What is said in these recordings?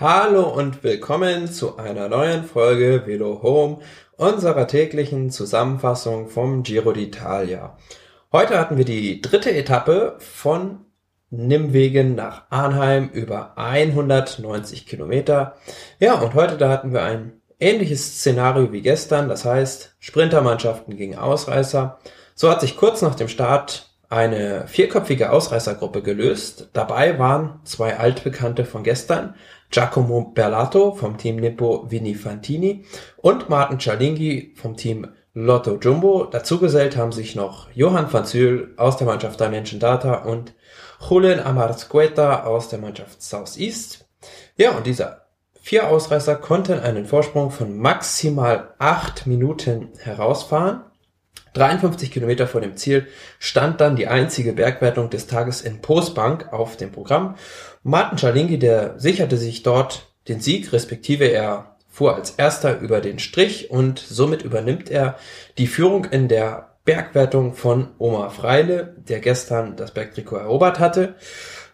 Hallo und willkommen zu einer neuen Folge Velo Home, unserer täglichen Zusammenfassung vom Giro d'Italia. Heute hatten wir die dritte Etappe von Nimwegen nach Arnheim über 190 Kilometer. Ja, und heute da hatten wir ein ähnliches Szenario wie gestern, das heißt Sprintermannschaften gegen Ausreißer. So hat sich kurz nach dem Start eine vierköpfige Ausreißergruppe gelöst. Dabei waren zwei Altbekannte von gestern, Giacomo Berlato vom Team Nippo Vini Fantini und Martin Cialinghi vom Team Lotto Jumbo. Dazugesellt haben sich noch Johann van Zyl aus der Mannschaft Dimension Data und Julian Amarzqueta aus der Mannschaft Southeast. Ja, und diese vier Ausreißer konnten einen Vorsprung von maximal acht Minuten herausfahren. 53 Kilometer vor dem Ziel stand dann die einzige Bergwertung des Tages in Postbank auf dem Programm. Martin Schalingi, der sicherte sich dort den Sieg, respektive er fuhr als erster über den Strich und somit übernimmt er die Führung in der Bergwertung von Omar Freile, der gestern das Bergtrikot erobert hatte.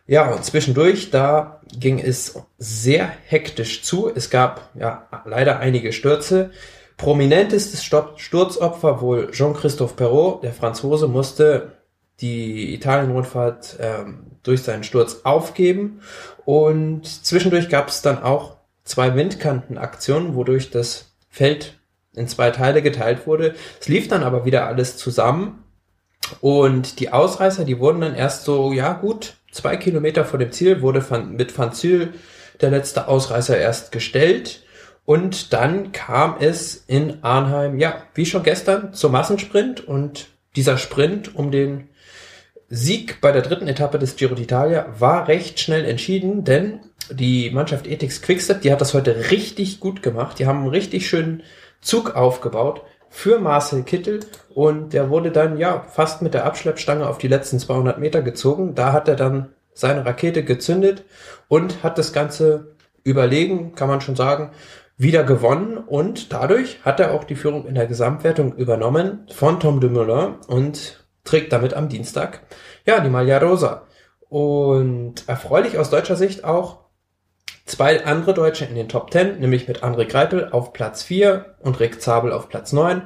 Ja, und zwischendurch, da ging es sehr hektisch zu. Es gab ja leider einige Stürze. Prominentestes Sturzopfer wohl Jean-Christophe Perrault, der Franzose, musste die Italien-Rundfahrt ähm, durch seinen Sturz aufgeben. Und zwischendurch gab es dann auch zwei Windkantenaktionen, wodurch das Feld in zwei Teile geteilt wurde. Es lief dann aber wieder alles zusammen. Und die Ausreißer, die wurden dann erst so, ja gut, zwei Kilometer vor dem Ziel wurde van, mit Van Zyl der letzte Ausreißer erst gestellt und dann kam es in Arnheim, ja, wie schon gestern, zum Massensprint und dieser Sprint um den Sieg bei der dritten Etappe des Giro d'Italia war recht schnell entschieden, denn die Mannschaft Ethics Quickstep, die hat das heute richtig gut gemacht. Die haben einen richtig schönen Zug aufgebaut für Marcel Kittel und der wurde dann ja fast mit der Abschleppstange auf die letzten 200 Meter gezogen. Da hat er dann seine Rakete gezündet und hat das Ganze überlegen, kann man schon sagen, wieder gewonnen und dadurch hat er auch die Führung in der Gesamtwertung übernommen von Tom Dumoulin und trägt damit am Dienstag ja die Maglia Rosa. Und erfreulich aus deutscher Sicht auch zwei andere Deutsche in den Top 10, nämlich mit André Greipel auf Platz 4 und Rick Zabel auf Platz 9.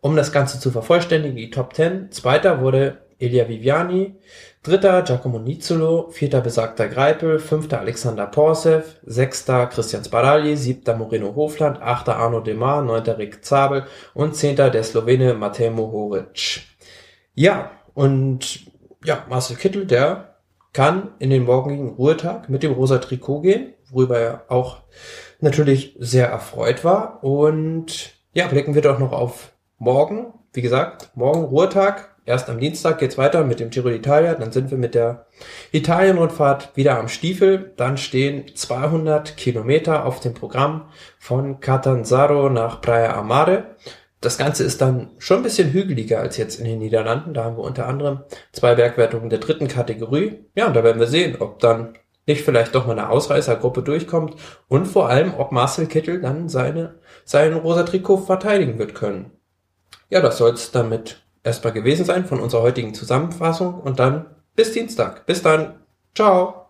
Um das Ganze zu vervollständigen, die Top 10. Zweiter wurde Elia Viviani, dritter Giacomo Nizzolo, vierter besagter Greipel, fünfter Alexander Porsev, sechster Christian Sparagli, siebter Moreno Hofland, achter Arno Demar, neunter Rick Zabel und zehnter der Slowene Matej Mohoric. Ja, und ja, Marcel Kittel, der kann in den morgigen Ruhetag mit dem rosa Trikot gehen, worüber er auch natürlich sehr erfreut war. Und ja, blicken wir doch noch auf morgen. Wie gesagt, morgen Ruhetag, Erst am Dienstag geht's weiter mit dem Giro d'Italia, dann sind wir mit der Italienrundfahrt wieder am Stiefel. Dann stehen 200 Kilometer auf dem Programm von Catanzaro nach Praia Amare. Das Ganze ist dann schon ein bisschen hügeliger als jetzt in den Niederlanden. Da haben wir unter anderem zwei Bergwertungen der dritten Kategorie. Ja, und da werden wir sehen, ob dann nicht vielleicht doch mal eine Ausreißergruppe durchkommt und vor allem, ob Marcel Kittel dann seine, sein rosa Trikot verteidigen wird können. Ja, das soll's damit erstmal gewesen sein von unserer heutigen Zusammenfassung und dann bis Dienstag. Bis dann. Ciao.